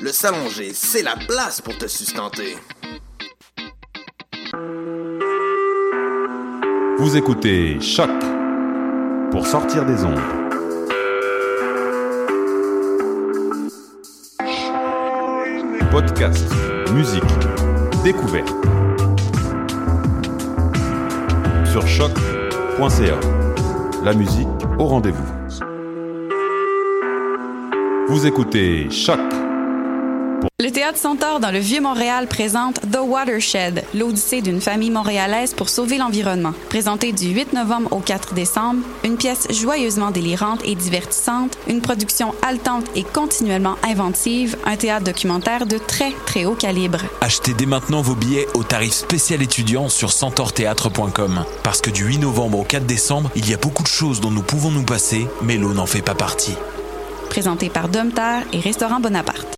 le Salonger, c'est la place pour te sustenter. Vous écoutez Choc pour sortir des ondes. Podcast, musique, découverte. Sur choc.ca. La musique au rendez-vous. Vous écoutez Choc Le Théâtre Centaure dans le Vieux-Montréal présente The Watershed, l'odyssée d'une famille montréalaise pour sauver l'environnement. Présenté du 8 novembre au 4 décembre, une pièce joyeusement délirante et divertissante, une production haletante et continuellement inventive, un théâtre documentaire de très très haut calibre. Achetez dès maintenant vos billets au tarif spécial étudiant sur centaurthéâtre.com. Parce que du 8 novembre au 4 décembre, il y a beaucoup de choses dont nous pouvons nous passer, mais l'eau n'en fait pas partie. Présenté par Domtar et Restaurant Bonaparte.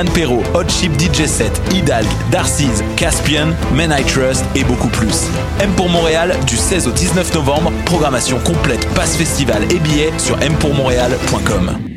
Perrault, Hot Chip DJ Set, Hidalg, Darcy's, Caspian, Men I Trust et beaucoup plus. M pour Montréal du 16 au 19 novembre, programmation complète, passe festival et billets sur mpourmontréal.com.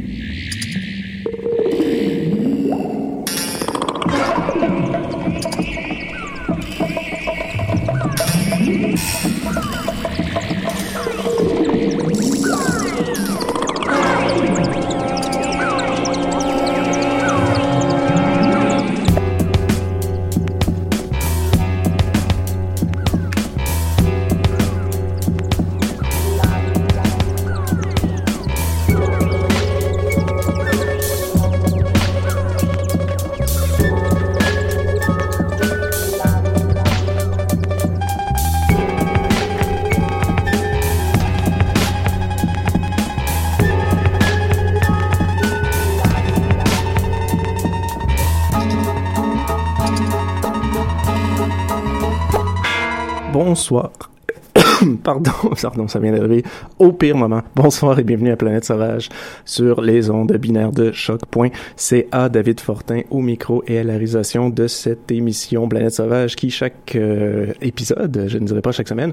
Bonsoir. Pardon, pardon, ça vient d'arriver au pire moment. Bonsoir et bienvenue à Planète Sauvage sur les ondes binaires de choc.ca. David Fortin au micro et à la réalisation de cette émission Planète Sauvage qui chaque euh, épisode, je ne dirais pas chaque semaine,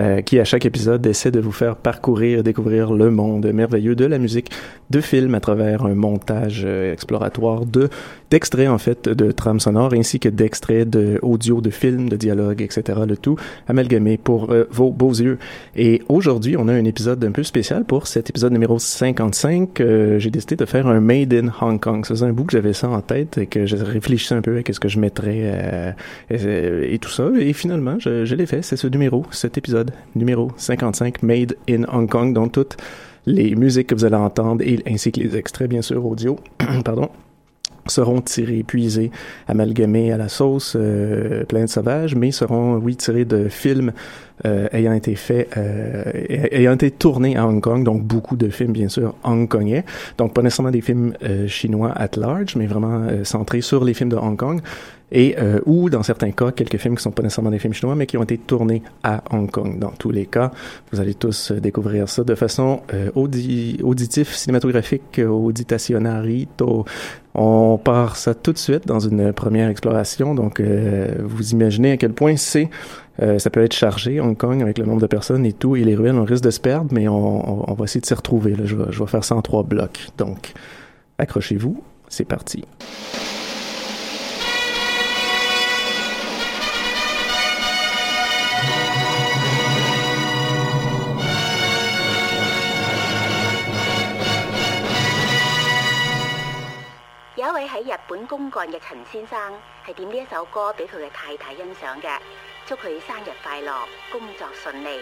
euh, qui à chaque épisode essaie de vous faire parcourir, découvrir le monde merveilleux de la musique, de films à travers un montage euh, exploratoire de d'extraits en fait de trames sonores ainsi que d'extraits de de films, de dialogues, etc. Le tout amalgamé pour vos beaux yeux. Et aujourd'hui, on a un épisode un peu spécial pour cet épisode numéro 55. Euh, J'ai décidé de faire un Made in Hong Kong. Ça faisait un bout que j'avais ça en tête et que je réfléchissais un peu à qu'est-ce que je mettrais euh, et, et tout ça. Et finalement, je, je l'ai fait. C'est ce numéro, cet épisode numéro 55, Made in Hong Kong, dont toutes les musiques que vous allez entendre et ainsi que les extraits bien sûr audio, pardon, seront tirés, puisés, amalgamés à la sauce euh, Planète Sauvage, mais seront, oui, tirés de films euh, ayant été faits, euh, ayant été tournés à Hong Kong, donc beaucoup de films, bien sûr, hongkongais. Donc, pas nécessairement des films euh, chinois at large, mais vraiment euh, centrés sur les films de Hong Kong. Et, euh, ou, dans certains cas, quelques films qui sont pas nécessairement des films chinois, mais qui ont été tournés à Hong Kong. Dans tous les cas, vous allez tous euh, découvrir ça de façon euh, audi auditif, cinématographique, auditationarito. On part ça tout de suite dans une première exploration. Donc, euh, vous imaginez à quel point c'est euh, ça peut être chargé, Hong Kong, avec le nombre de personnes et tout, et les ruelles, on risque de se perdre, mais on, on, on va essayer de s'y retrouver. Là. Je, je vais faire ça en trois blocs. Donc, accrochez-vous, c'est parti. 公干嘅陳先生係點呢一首歌俾佢嘅太太欣賞嘅，祝佢生日快樂，工作順利。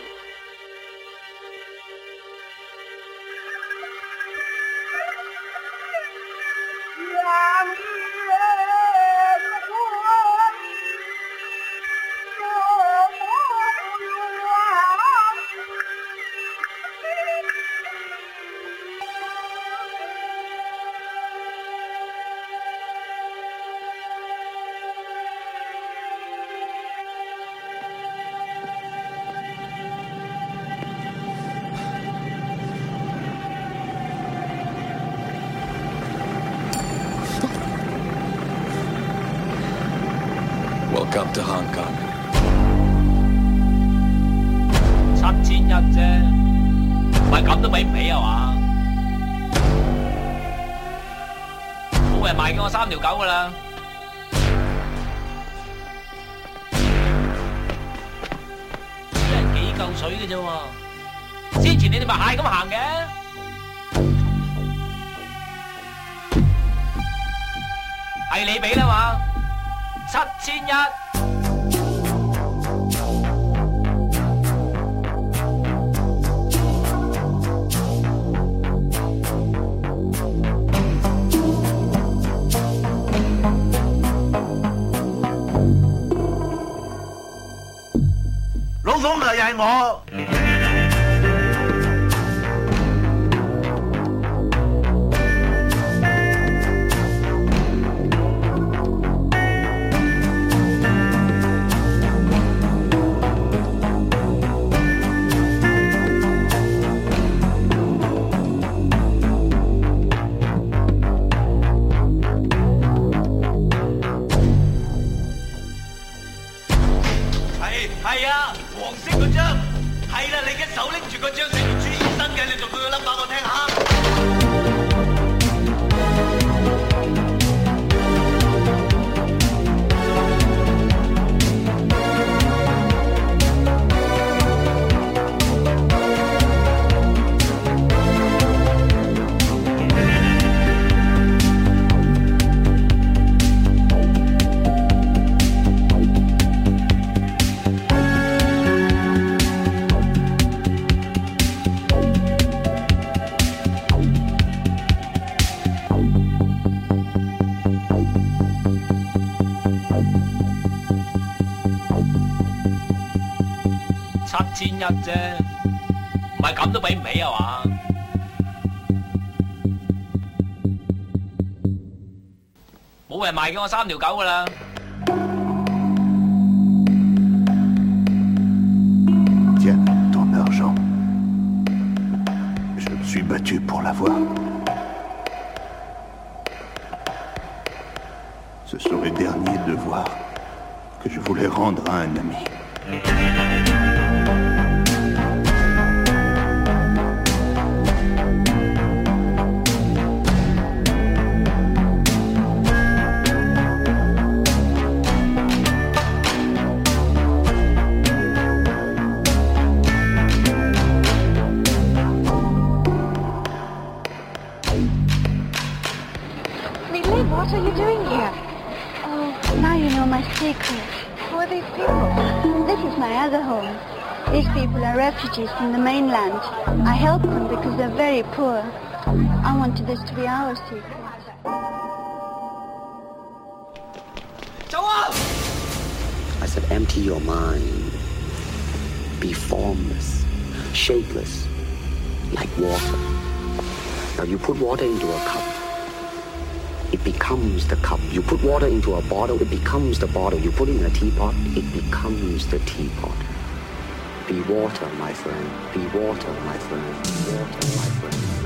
一啫，唔系咁都俾唔起啊嘛？冇人卖嘅我三条狗噶啦，Tiens, ton argent. Je me suis battu pour l'avoir. Ce sont les derniers devoirs que je voulais rendre à un ami. Refugees from the mainland. I help them because they're very poor. I wanted this to be our secret. 走啊！I said, empty your mind. Be formless, shapeless, like water. Now you put water into a cup. It becomes the cup. You put water into a bottle, it becomes the bottle. You put it in a teapot, it becomes the teapot. Be water, my friend. Be water, my friend. Be water, my friend.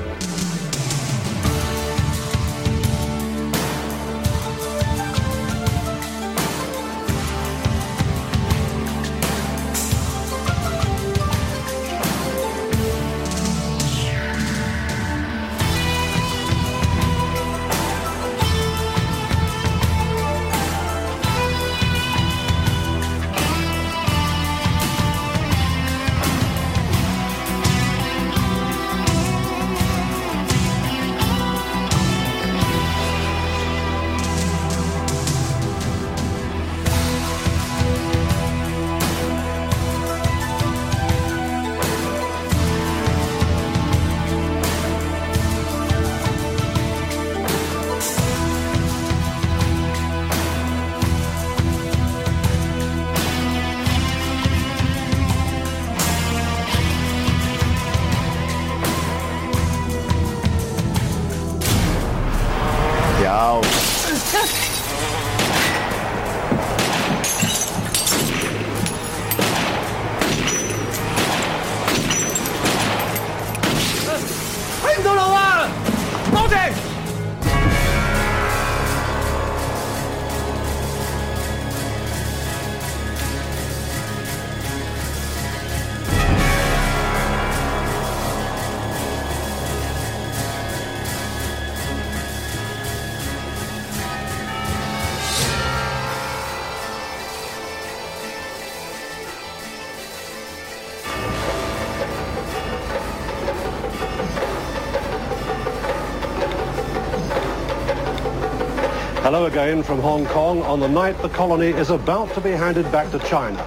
Hello again from Hong Kong on the night the colony is about to be handed back to China.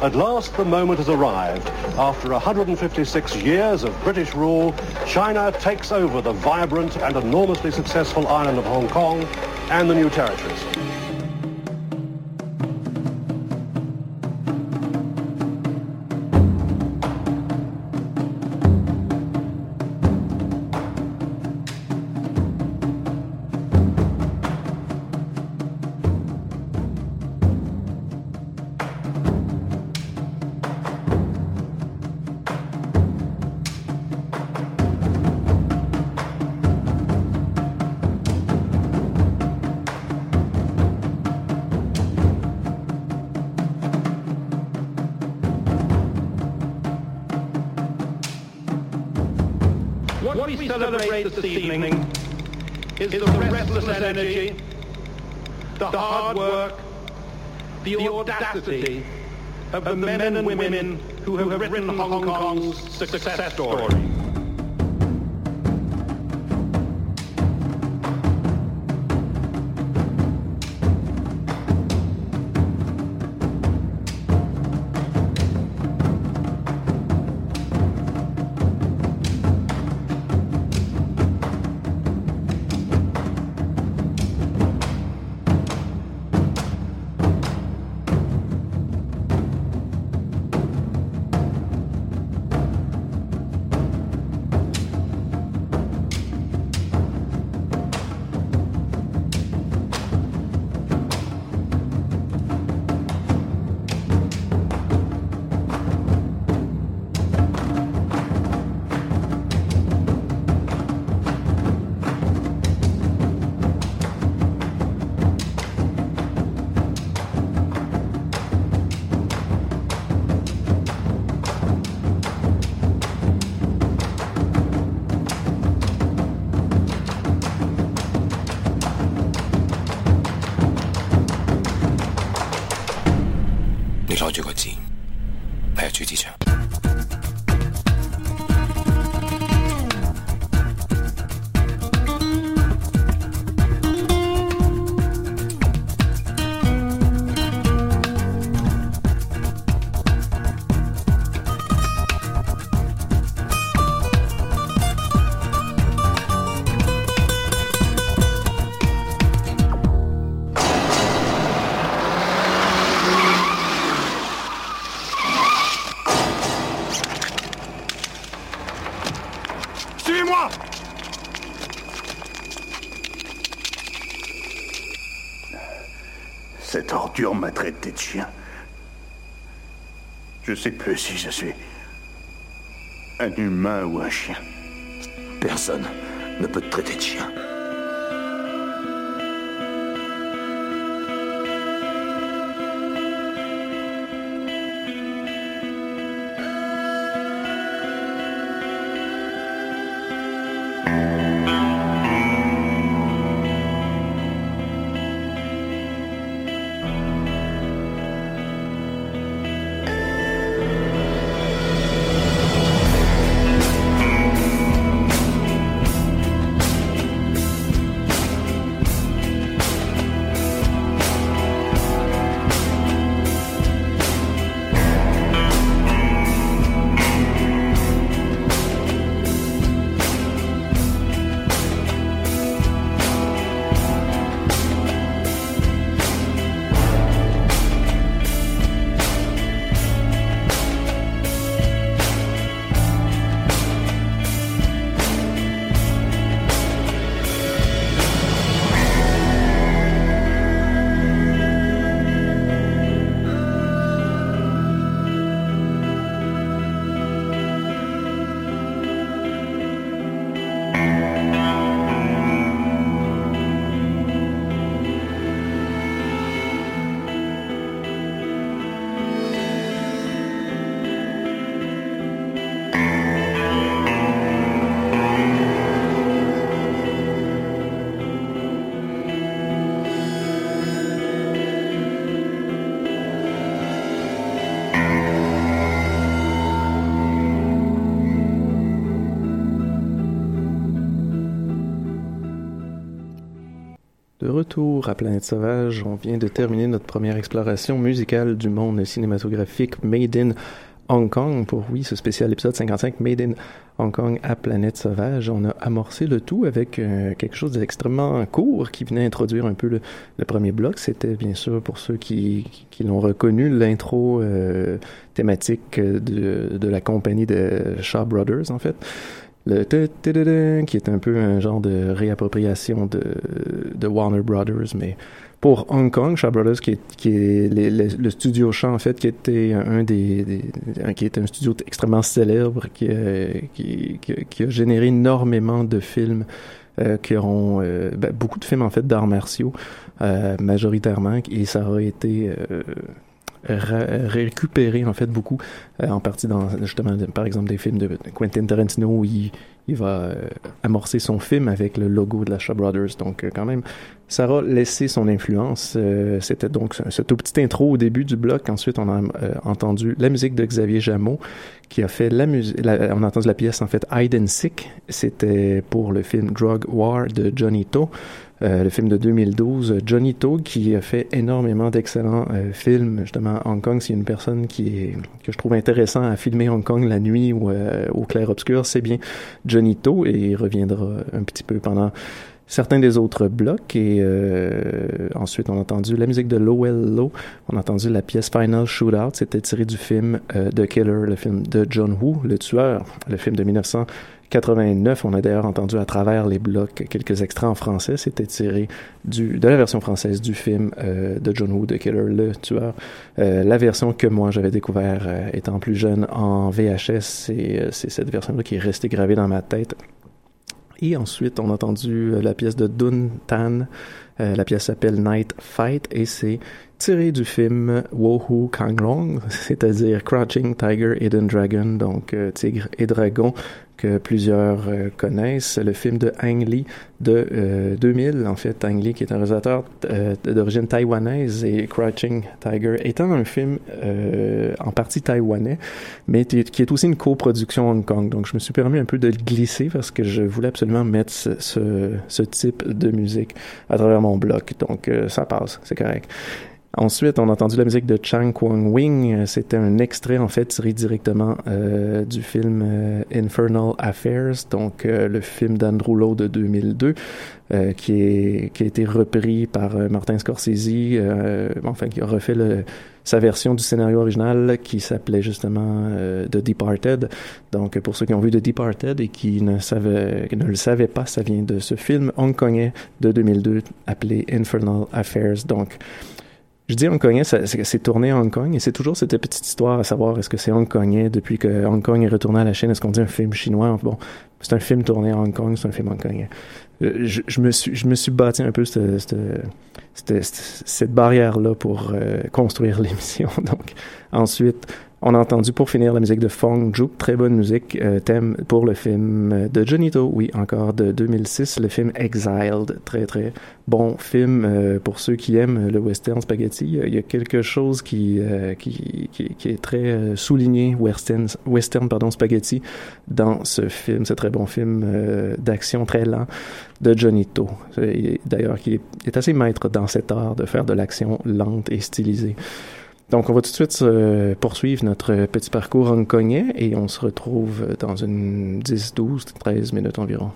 At last, the moment has arrived. After 156 years of British rule, China takes over the vibrant and enormously successful island of Hong Kong and the new territories. Audacity of the men and women who have written Hong Kong's success story. Traité de chien. Je sais plus si je suis un humain ou un chien. Personne ne peut te traiter de chien. À Planète Sauvage, on vient de terminer notre première exploration musicale du monde cinématographique Made in Hong Kong pour, oui, ce spécial épisode 55 Made in Hong Kong à Planète Sauvage. On a amorcé le tout avec euh, quelque chose d'extrêmement court qui venait introduire un peu le, le premier bloc. C'était bien sûr pour ceux qui, qui l'ont reconnu l'intro euh, thématique de, de la compagnie de Shaw Brothers en fait le qui est un peu un genre de réappropriation de, de Warner Brothers, mais pour Hong Kong, Shaw Brothers, qui est, qui est le studio Shaw, en fait, qui était un des, qui est un studio extrêmement célèbre, qui, a- qui, a généré énormément de films euh, qui auront euh, ben, beaucoup de films en fait d'arts martiaux euh, majoritairement et ça aurait été euh, récupéré en fait beaucoup euh, en partie dans justement par exemple des films de Quentin Tarantino où il, va euh, amorcer son film avec le logo de la Shaw Brothers. Donc euh, quand même ça a laissé son influence c'était donc ce, ce tout petit intro au début du bloc. Ensuite on a entendu la musique de Xavier Jameau qui a fait la musique on a entendu la pièce en fait Hide and Sick c'était pour le film Drug War de Johnny To le film de 2012, Johnny To, qui a fait énormément d'excellents euh, films justement Hong Kong. C'est une personne qui est que je trouve intéressant à filmer Hong Kong la nuit ou euh, au clair obscur. C'est bien Johnny To et il reviendra un petit peu pendant certains des autres blocs et euh, ensuite on a entendu la musique de Lowell Low, on a entendu la pièce Final Shootout, c'était tiré du film euh, The Killer, le film de John Woo, le tueur, le film de 1989. On a d'ailleurs entendu à travers les blocs quelques extraits en français, c'était tiré du, de la version française du film euh, de John Woo, The Killer, le tueur. Euh, la version que moi j'avais découvert euh, étant plus jeune en VHS, c'est euh, c'est cette version-là qui est restée gravée dans ma tête. Et ensuite, on a entendu euh, la pièce de Dun Tan. Euh, la pièce s'appelle Night Fight et c'est tiré du film Wohu Kanglong, c'est-à-dire Crouching Tiger, Hidden Dragon, donc euh, Tigre et Dragon, que plusieurs euh, connaissent. Le film de Ang Lee de euh, 2000, en fait, Ang Lee qui est un réalisateur euh, d'origine taïwanaise et Crouching Tiger étant un film euh, en partie taïwanais, mais qui est aussi une coproduction Hong Kong. Donc je me suis permis un peu de le glisser parce que je voulais absolument mettre ce, type de musique à travers mon bloc. Donc euh, ça passe, c'est correct. Ensuite, on a entendu la musique de Chang Kwang Wing. C'était un extrait, en fait, tiré directement euh, du film euh, Infernal Affairs, donc euh, le film d'Andrew Lowe de 2002, euh, qui, a été repris par Martin Scorsese, enfin, qui a refait sa version du scénario original qui s'appelait justement The Departed. Donc, pour ceux qui ont vu The Departed et qui ne, qui ne le savaient pas, ça vient de ce film hongkongais de 2002 appelé Infernal Affairs. Donc, je dis hongkongais, ça- c'est tourné à Hong Kong et c'est toujours cette petite histoire à savoir est-ce que c'est hongkongais depuis que Hong Kong est retourné à la Chine, est-ce qu'on dit un film chinois? Bon, c'est un film tourné à Hong Kong, c'est un film hongkongais. Euh, Je, je me suis, je me suis bâti un peu cette, cette, cette, cette barrière-là pour euh, construire l'émission. Donc, ensuite, on a entendu pour finir la musique de Fong Juk, très bonne musique, euh, thème pour le film de Johnny To, oui, encore de 2006, le film Exiled, très très bon film euh, pour ceux qui aiment le western spaghetti. Il y a- quelque chose qui euh, qui, qui, qui est très souligné western western pardon spaghetti dans ce film, ce très bon film d'action très lent de Johnny To. Euh, D'ailleurs, qui est, est assez maître dans cet art de faire de l'action lente et stylisée. Donc, on va tout de suite euh, poursuivre notre petit parcours hongkongais et on se retrouve dans une 10, 12, 13 minutes environ.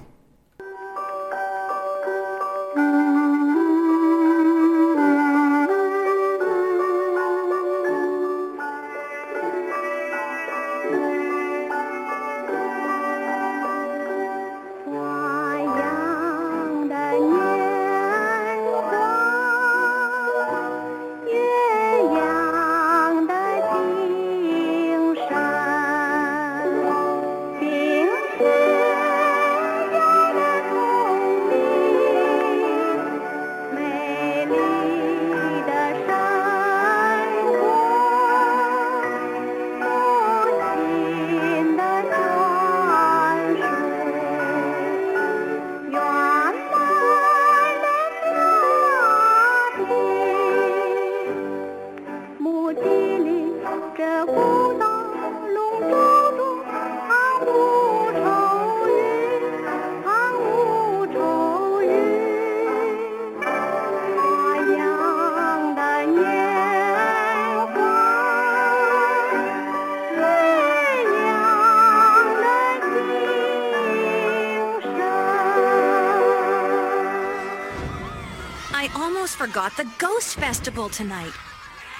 Forgot the Ghost Festival tonight.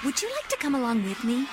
Would you like to come along with me?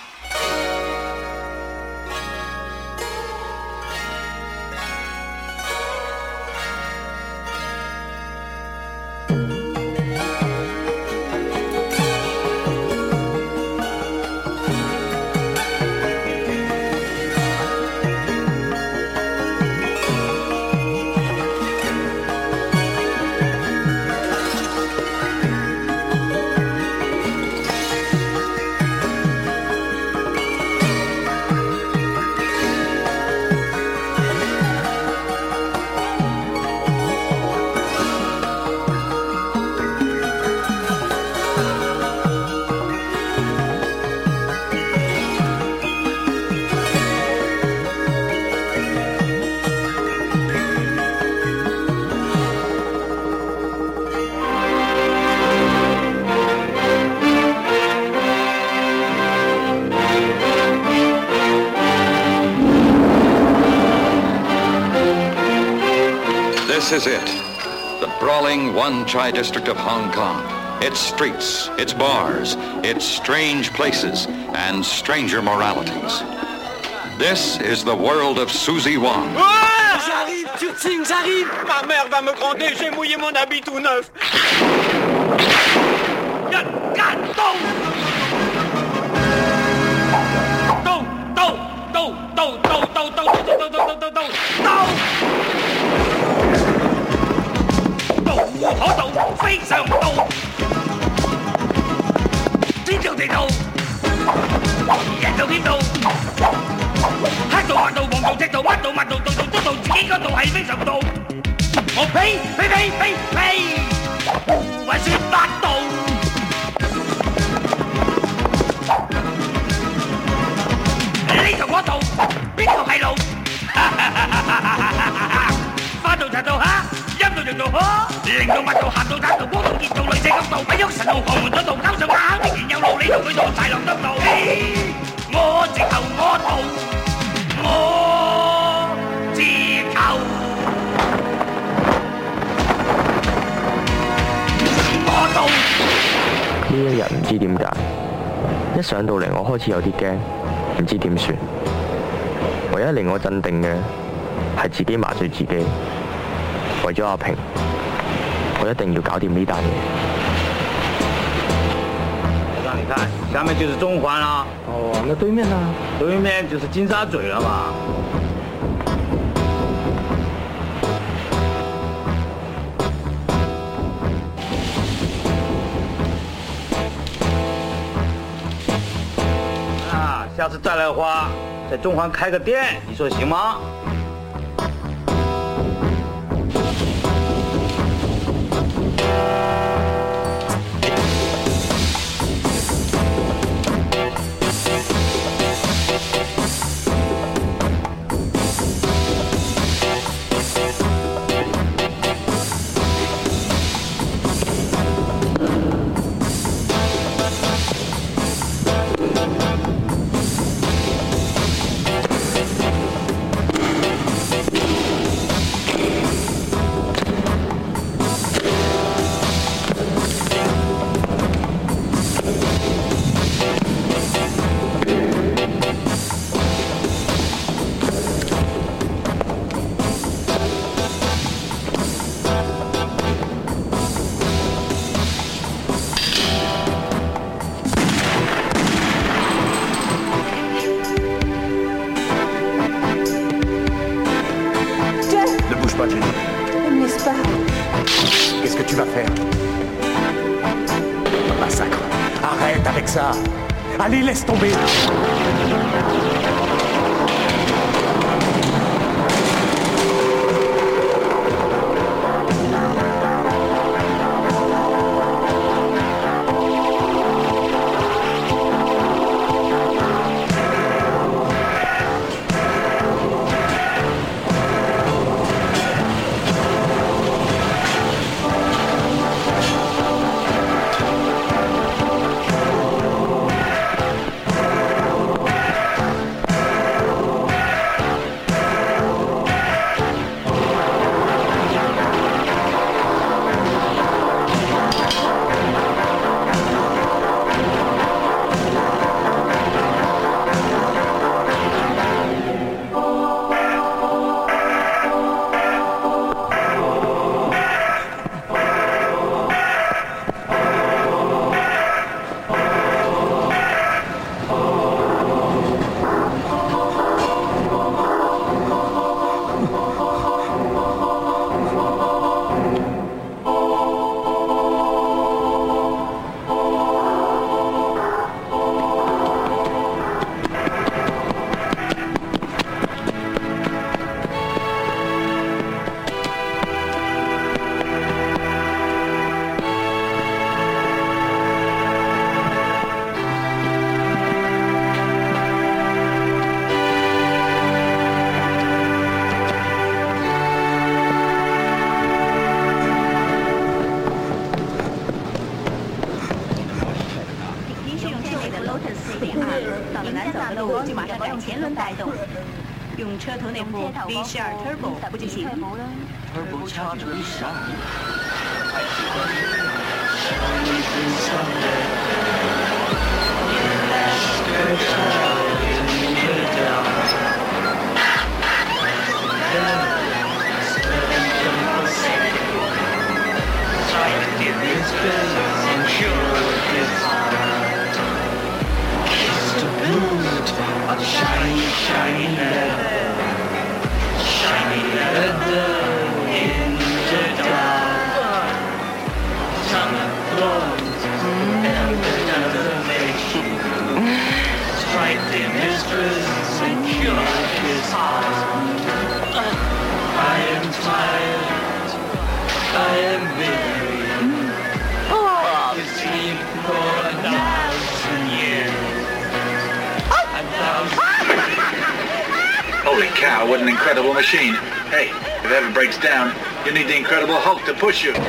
Is it. The brawling Wan Chai district of Hong Kong. Its streets, its bars, its strange places, and stranger moralities. This is the world of Susie Wong. Ah J'arrive, j'arrive Ma mère va me gronder, j'ai mouillé mon habit tout neuf. 上刀，天上地道，人到天到，黑到白到黃到赤到乜到乜到到到都到自己嗰度係非常道，我呸呸呸呸呸，還算八道。我度邊度係路？翻到就到嚇。陰道陽道可，零道八道鹹道打道光道熱道女仔咁道，不喐神道旁門左道交上馬，必然有路，你同佢道豺狼當道。我直頭我道，我直頭我道。呢一日唔知點解，一上到嚟我開始有啲驚，唔知點算。唯一令我鎮定嘅係自己麻醉自己，為咗阿平，我一定要搞掂呢單嘢。让你看，下面就是中环了。哦，那对面呢？对面就是金沙咀了嘛。啊，下次再来的话，在中环开个店，你说行吗 V 十二 Turbo 不进行。Turbo 十二。shoot.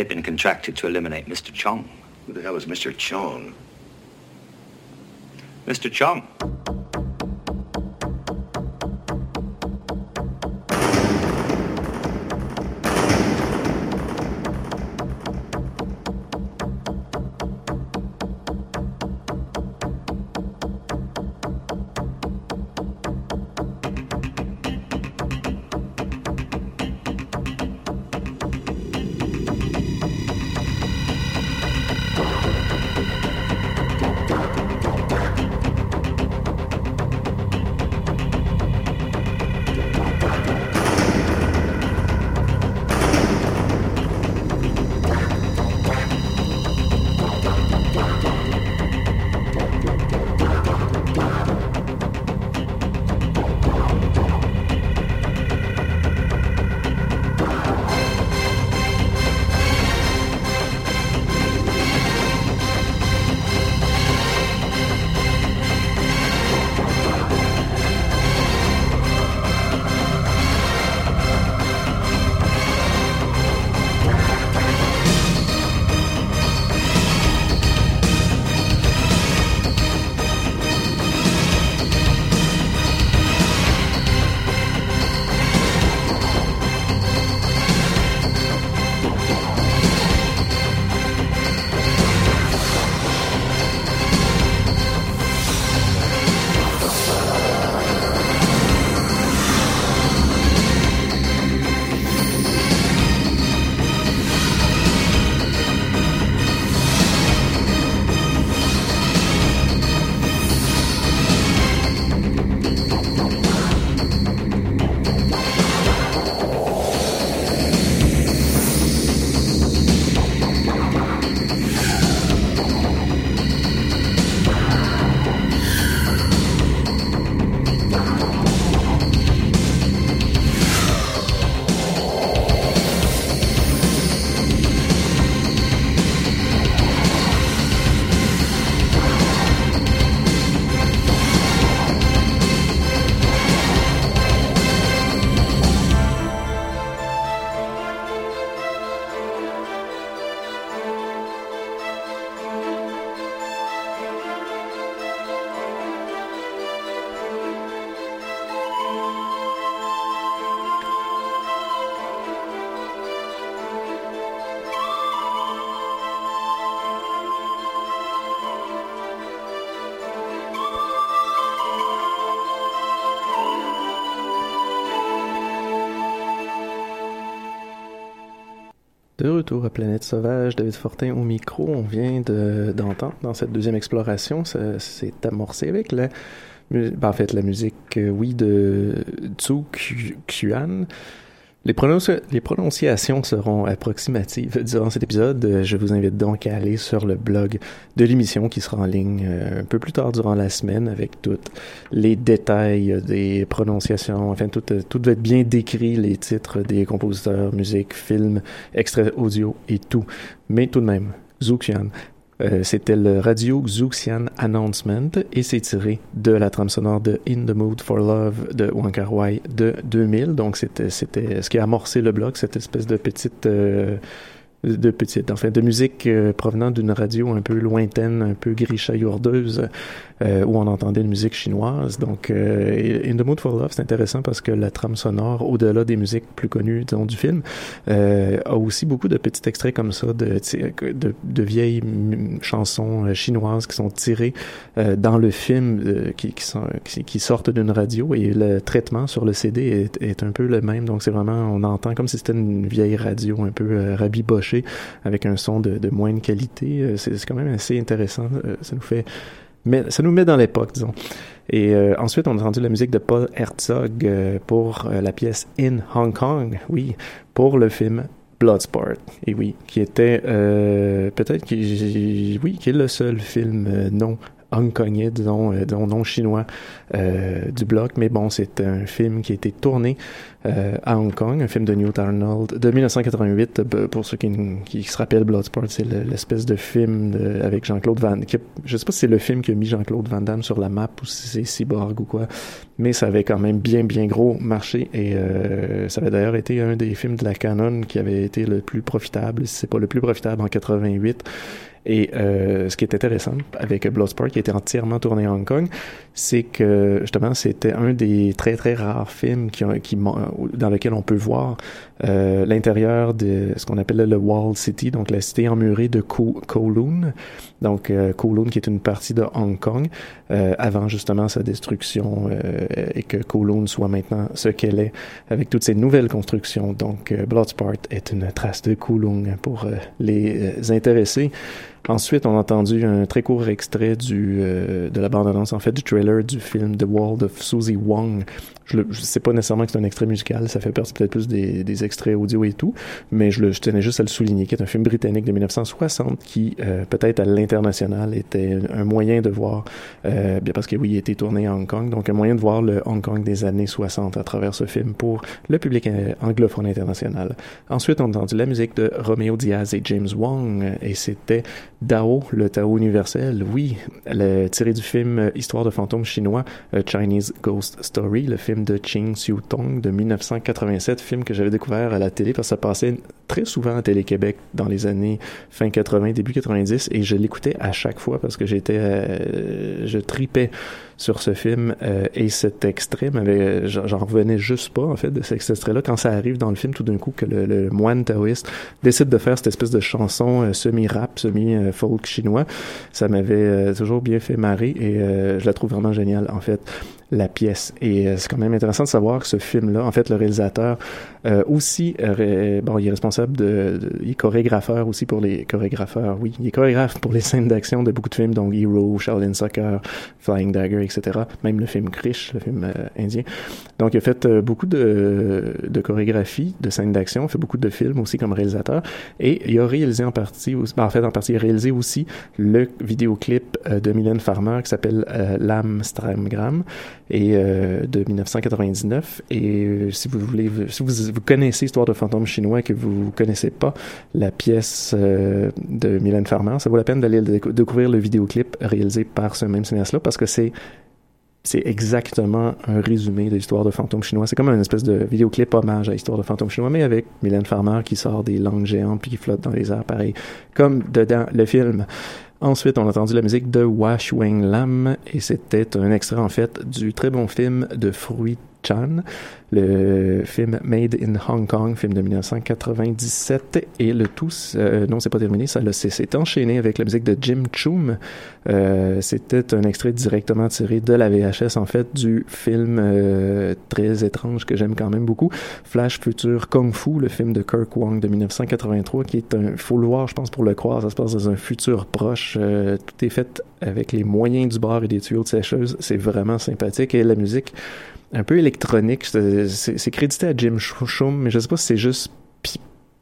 They've been contracted to eliminate Mr. Chong. Who the hell is Mr. Chong? Mr. Chong. De retour à Planète Sauvage, David Fortin au micro. On vient d'entendre dans cette deuxième exploration, ça s'est amorcé avec la, ben, en fait, la musique, euh, oui, de Tzu Xuan. Les, prononciations seront approximatives durant cet épisode. Je vous invite donc à aller sur le blog de l'émission qui sera en ligne euh, un peu plus tard durant la semaine avec tous les détails des prononciations. Enfin, tout, va être bien décrit, les titres des compositeurs, musique, films, extraits audio et tout. Mais tout de même, Zuxian, euh, c'était le Radio Xuxian Announcement et c'est tiré de la trame sonore de In the Mood for Love de Wang Wai de 2000. Donc c'était c'était ce qui a amorcé le bloc, cette espèce de petite euh, de petite, enfin de musique euh, provenant d'une radio un peu lointaine, un peu grichaillourdeuse, euh, où on entendait une musique chinoise. Donc, euh, In the Mood for Love, c'est intéressant parce que la trame sonore, au-delà des musiques plus connues, disons, du film, euh, a aussi beaucoup de petits extraits comme ça de, de, vieilles chansons euh, chinoises qui sont tirées dans le film, qui, qui, sortent d'une radio et le traitement sur le CD est, est un peu le même. Donc, c'est vraiment, on entend comme si c'était une vieille radio un peu rabibochée avec un son de, de qualité. C'est quand même assez intéressant. ça nous fait mais ça nous met dans l'époque, disons. Et euh, ensuite, on a entendu la musique de Paul Herzog euh, pour euh, la pièce In Hong Kong, oui, pour le film Bloodsport, et oui, qui était peut-être oui, qui est le seul film non hongkongais, disons, disons non chinois du bloc, mais bon, c'est un film qui a été tourné euh, à Hong Kong, un film de Newt Arnold de 1988. Pour ceux qui, qui se rappellent, Bloodsport, c'est l'espèce de film de, avec Jean-Claude Van. Qui, je sais pas si c'est le film qui a mis Jean-Claude Van Damme sur la map ou si c'est Cyborg ou quoi, mais ça avait quand même bien bien gros marché et euh, ça avait d'ailleurs été un des films de la canon qui avait été le plus profitable, si c'est pas le plus profitable en 88. Et euh, ce qui est intéressant avec Bloodsport, qui était entièrement tourné à Hong Kong, c'est que justement c'était un des très très rares films qui, qui dans lequel on peut voir euh, l'intérieur de ce qu'on appelle le Wall City, donc la cité emmurée de Kowloon, donc euh, Kowloon qui est une partie de Hong Kong euh, avant justement sa destruction euh, et que Kowloon soit maintenant ce qu'elle est avec toutes ces nouvelles constructions. Donc euh, Bloodsport est une trace de Kowloon pour les intéressés. Ensuite, on a entendu un très court extrait du, euh, de la bande-annonce, en fait, du trailer du film The World of Susie Wong. Je ne sais pas nécessairement que c'est un extrait musical, ça fait peut-être plus des, des, extraits audio et tout, mais je, le, je, tenais juste à le souligner, qui est un film britannique de 1960 qui, euh, peut-être à l'international, était un, moyen de voir, euh, bien parce que oui, il a été tourné à Hong Kong, donc un moyen de voir le Hong Kong des années 60 à travers ce film pour le public euh, anglophone international. Ensuite, on a entendu la musique de Romeo Diaz et James Wong, et c'était Dao, le Tao universel, oui, le, tiré du film Histoire de fantômes chinois, A Chinese Ghost Story, le film de Ching Siu Tong de 1987, film que j'avais découvert à la télé parce que ça passait très souvent à Télé-Québec dans les années fin 80, début 90 et je l'écoutais à chaque fois parce que j'étais, euh, je tripais sur ce film euh, et cet extrait m'avait j'en revenais juste pas en fait de cet extrait là quand ça arrive dans le film tout d'un coup que le, le, moine taoïste décide de faire cette espèce de chanson euh, semi rap semi euh, folk chinois ça m'avait euh, toujours bien fait marrer et je la trouve vraiment géniale en fait la pièce. Et euh, c'est quand même intéressant de savoir que ce film-là, en fait, le réalisateur euh, aussi, euh, bon, il est responsable de, de, il est chorégrapheur aussi pour les chorégrapheurs, oui, il est chorégraphe pour les scènes d'action de beaucoup de films, donc Hero, Shaolin Soccer, Flying Dagger, etc. Même le film Krish, le film euh, indien. Donc, il a fait euh, beaucoup de, de chorégraphie, de scènes d'action, fait beaucoup de films aussi comme réalisateur, et il a réalisé en partie, ben, en fait, en partie, il a réalisé aussi le vidéoclip de Mylène Farmer qui s'appelle L'âme Stramgram et euh, de 1999. Et euh, si vous voulez, si vous, connaissez Histoire de fantômes chinois et que vous connaissez pas la pièce euh, de Mylène Farmer, ça vaut la peine d'aller découvrir le vidéoclip réalisé par ce même cinéaste-là parce que c'est c'est exactement un résumé de l'histoire de fantômes chinois. C'est comme une espèce de vidéoclip hommage à l'histoire de fantômes chinois, mais avec Mylène Farmer qui sort des langues géantes puis qui flotte dans les airs, pareil, comme dedans le film. Ensuite, on a entendu la musique de Wash Wang Lam et c'était un extrait en fait du très bon film de Fruit Chan, le film Made in Hong Kong, film de 1997, et le tout, euh, non, c'est pas terminé, ça c'est enchaîné avec la musique de Jim Choom. Euh, C'était un extrait directement tiré de la VHS, en fait, du film euh, très étrange que j'aime quand même beaucoup, Flash Future Kung Fu, le film de Kirk Wong de 1983, qui est un, faut le voir, je pense, pour le croire, ça se passe dans un futur proche, euh, tout est fait avec les moyens du bar et des tuyaux de sécheuse, c'est vraiment sympathique, et la musique, un peu électronique. C'est crédité à Jim Shum, mais je sais pas si c'est juste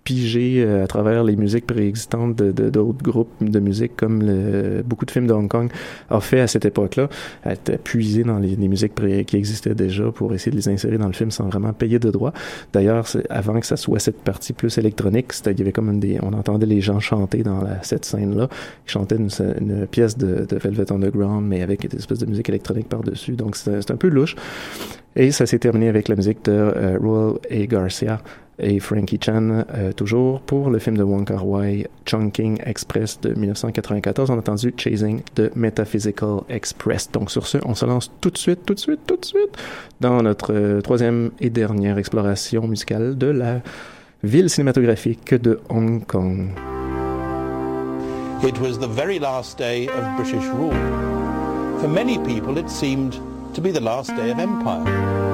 pigé euh, à travers les musiques préexistantes de d'autres groupes de musique comme le, beaucoup de films de Hong Kong ont fait à cette époque-là, a puisé dans les, les musiques qui existaient déjà pour essayer de les insérer dans le film sans vraiment payer de droits. D'ailleurs, avant que ça soit cette partie plus électronique, il y avait comme des, on entendait les gens chanter dans la, cette scène-là, ils chantaient une, une pièce de, de, Velvet Underground, mais avec une espèce de musique électronique par-dessus. Donc c'est un peu louche. Et ça s'est terminé avec la musique de euh, Royal A. Garcia et Frankie Chan, euh, toujours pour le film de Wong Kar Wai, Chungking Express de 1994. On a entendu Chasing de Metaphysical Express. Donc sur ce, on se lance tout de suite, tout de suite, tout de suite dans notre euh, troisième et dernière exploration musicale de la ville cinématographique de Hong Kong. It was the very last day of British rule. For many people, it seemed to be the last day of empire.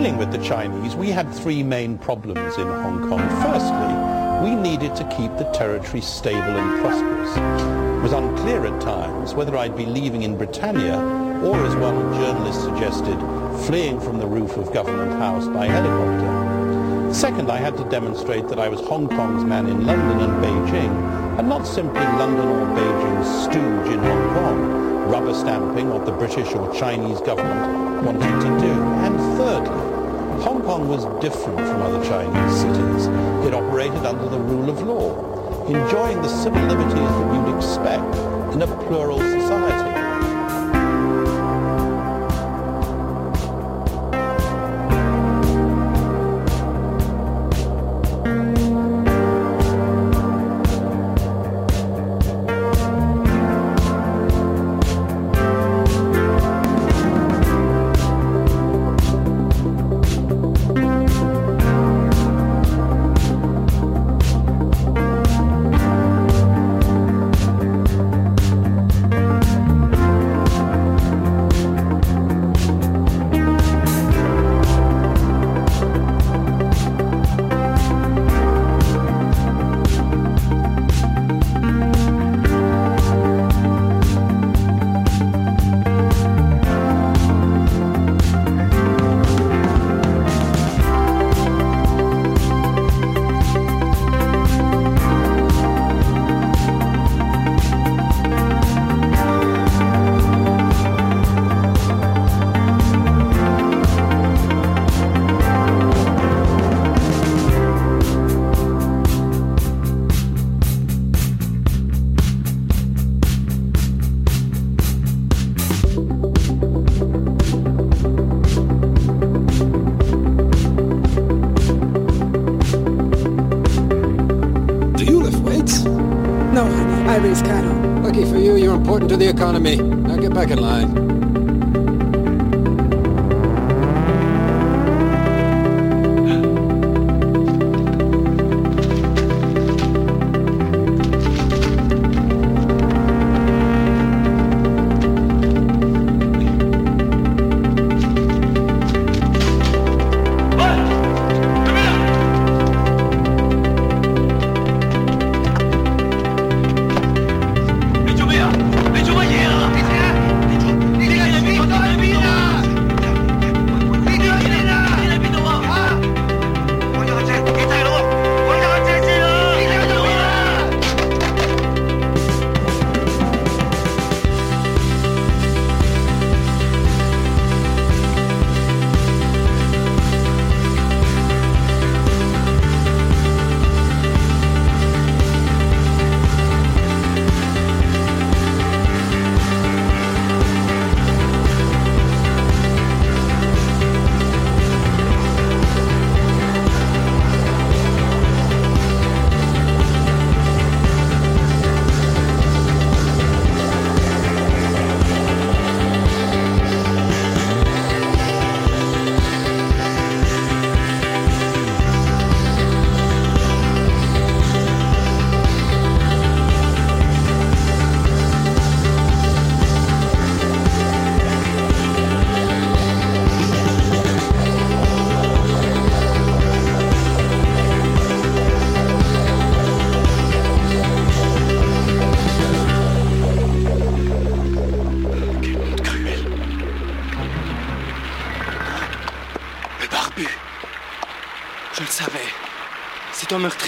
Dealing with the Chinese, we had three main problems in Hong Kong. Firstly, we needed to keep the territory stable and prosperous. It was unclear at times whether I'd be leaving in Britannia or, as one journalist suggested, fleeing from the roof of Government House by helicopter. Second, I had to demonstrate that I was Hong Kong's man in London and Beijing, and not simply London or Beijing's stooge in Hong Kong rubber stamping what the British or Chinese government wanted to do. And thirdly, Hong Kong was different from other Chinese cities. It operated under the rule of law, enjoying the civil liberties that you'd expect in a plural society. Economy. Now get back in line.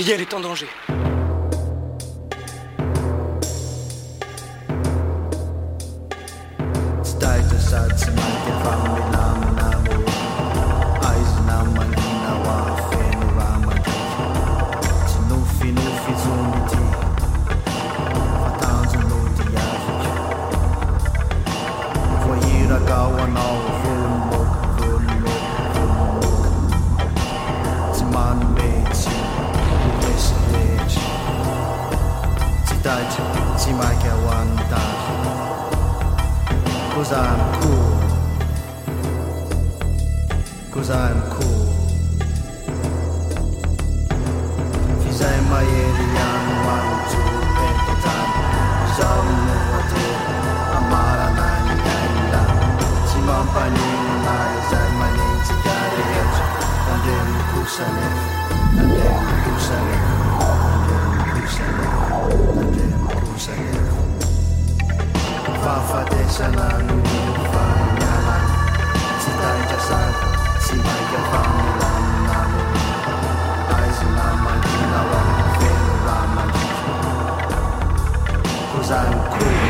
Gabriel est en danger. cause I am cool. Fizai maieri anu anu tu pekitan, zaun no wate, amara nani kaila, timampani nai zai mani tikari etsu, andemi kusale, andemi kusale, andemi kusale, andemi kusale. Fafa desana nu, fa nyalan, I'm cool.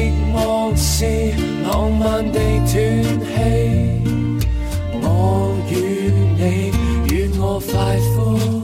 寂寞是浪漫地断气，我与你愿我快活。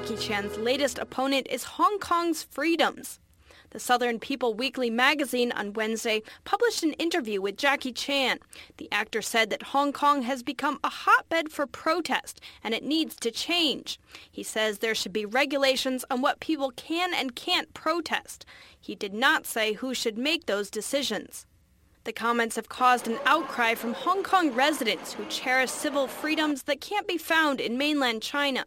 Jackie Chan's latest opponent is Hong Kong's freedoms. The Southern People Weekly magazine on Wednesday published an interview with Jackie Chan. The actor said that Hong Kong has become a hotbed for protest and it needs to change. He says there should be regulations on what people can and can't protest. He did not say who should make those decisions. The comments have caused an outcry from Hong Kong residents who cherish civil freedoms that can't be found in mainland China.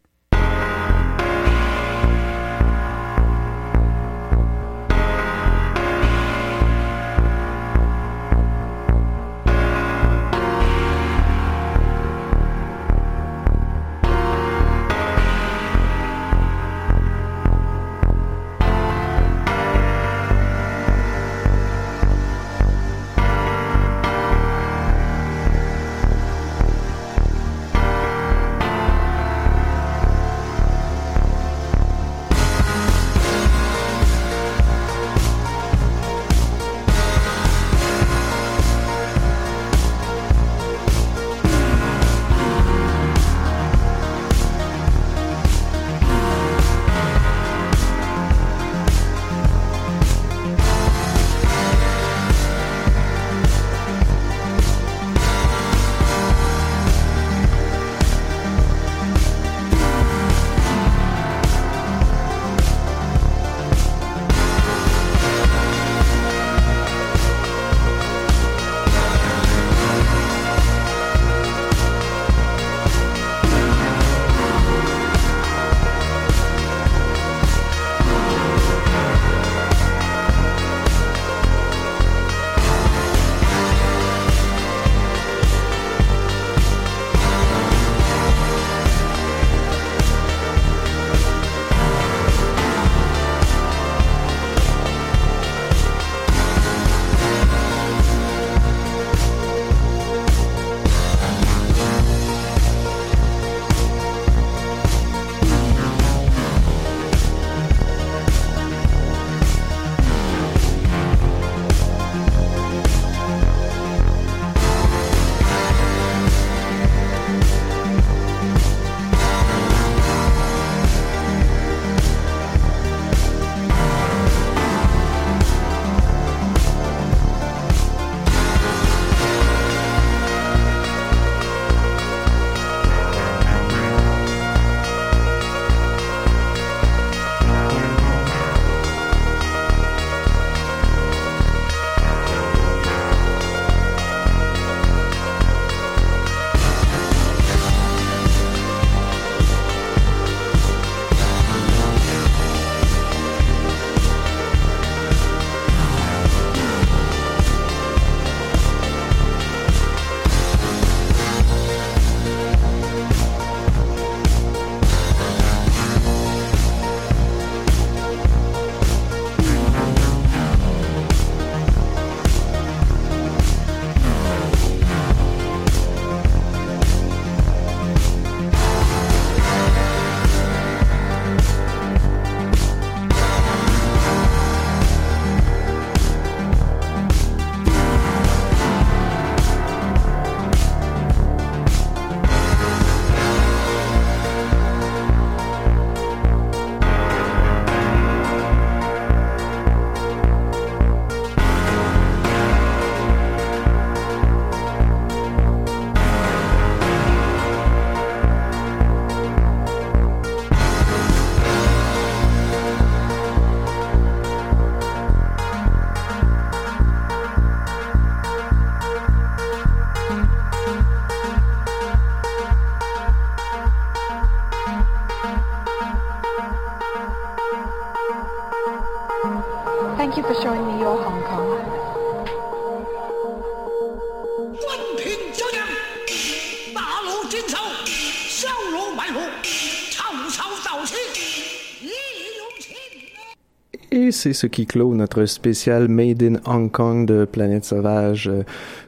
C'est ce qui clôt notre spécial Made in Hong Kong de Planète Sauvage.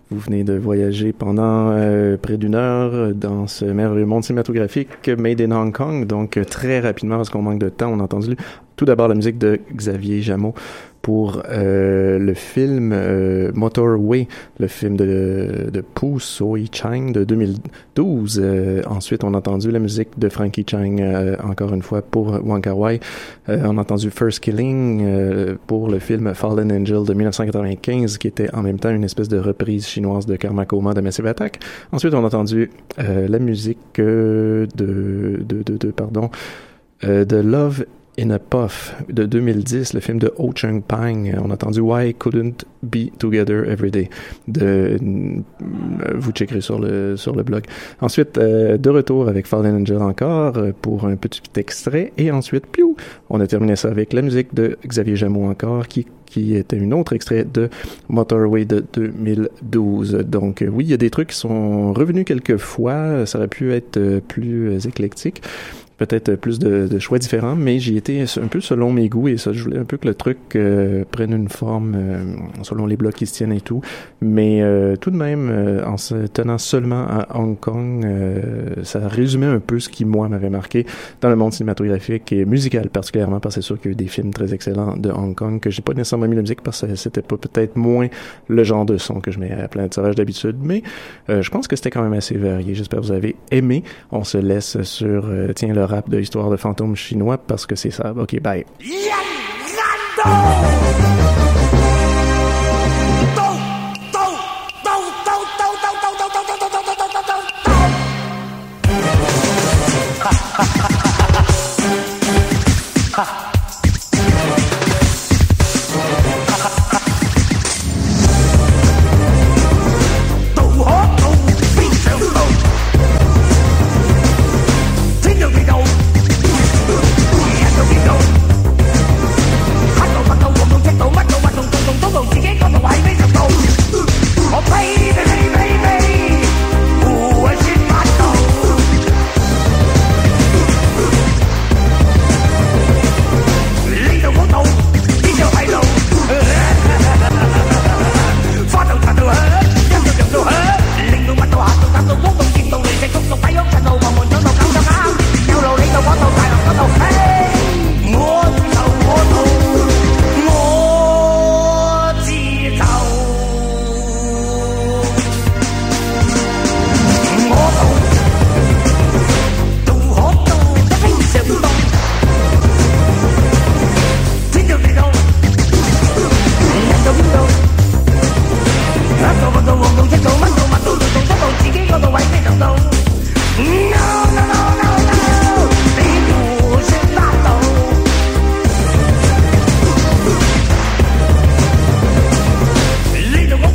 Vous venez de voyager pendant euh, près d'une heure dans ce merveilleux monde cinématographique Made in Hong Kong. Donc, euh, très rapidement, parce qu'on manque de temps, on a entendu tout d'abord la musique de Xavier Jameau pour euh, le film euh, Motorway, le film de, de Pu Soi Chang de 2012. Euh, ensuite, on a entendu la musique de Frankie Chang, encore une fois, pour Wong Kar Wai. On a entendu First Killing pour le film Fallen Angel de 1995, qui était en même temps une espèce de reprise chinoise de Karma Coma de Massive Attack. Ensuite, on a entendu la musique de, de, de, pardon, de Love in a Puff de 2010, le film de Ho Chung Pang. On a entendu Why Couldn't Be Together Every Day. De, euh, vous checkerez sur le, sur le blog. Ensuite, euh, de retour avec Fallen Angel encore euh, pour un petit extrait. Et ensuite, piou, on a terminé ça avec la musique de Xavier Jameau encore qui qui était un autre extrait de Motorway de 2012. Donc euh, oui, il y a des trucs qui sont revenus quelques fois. Ça aurait pu être euh, plus euh, éclectique peut-être plus de, de, choix différents, mais j'y étais un peu selon mes goûts et ça, je voulais un peu que le truc euh, prenne une forme euh, selon les blocs qui se tiennent et tout. Mais euh, tout de même, euh, en se tenant seulement à Hong Kong, euh, ça résumait un peu ce qui, moi, m'avait marqué dans le monde cinématographique et musical particulièrement, parce que c'est sûr qu'il y a eu des films très excellents de Hong Kong que j'ai pas nécessairement mis la musique parce que c'était pas peut-être moins le genre de son que je mets à plein de sauvage d'habitude, mais euh, je pense que c'était quand même assez varié. J'espère que vous avez aimé. On se laisse sur, tiens, le rap de Histoire de fantômes chinois parce que c'est ça. Ok, bye. Yan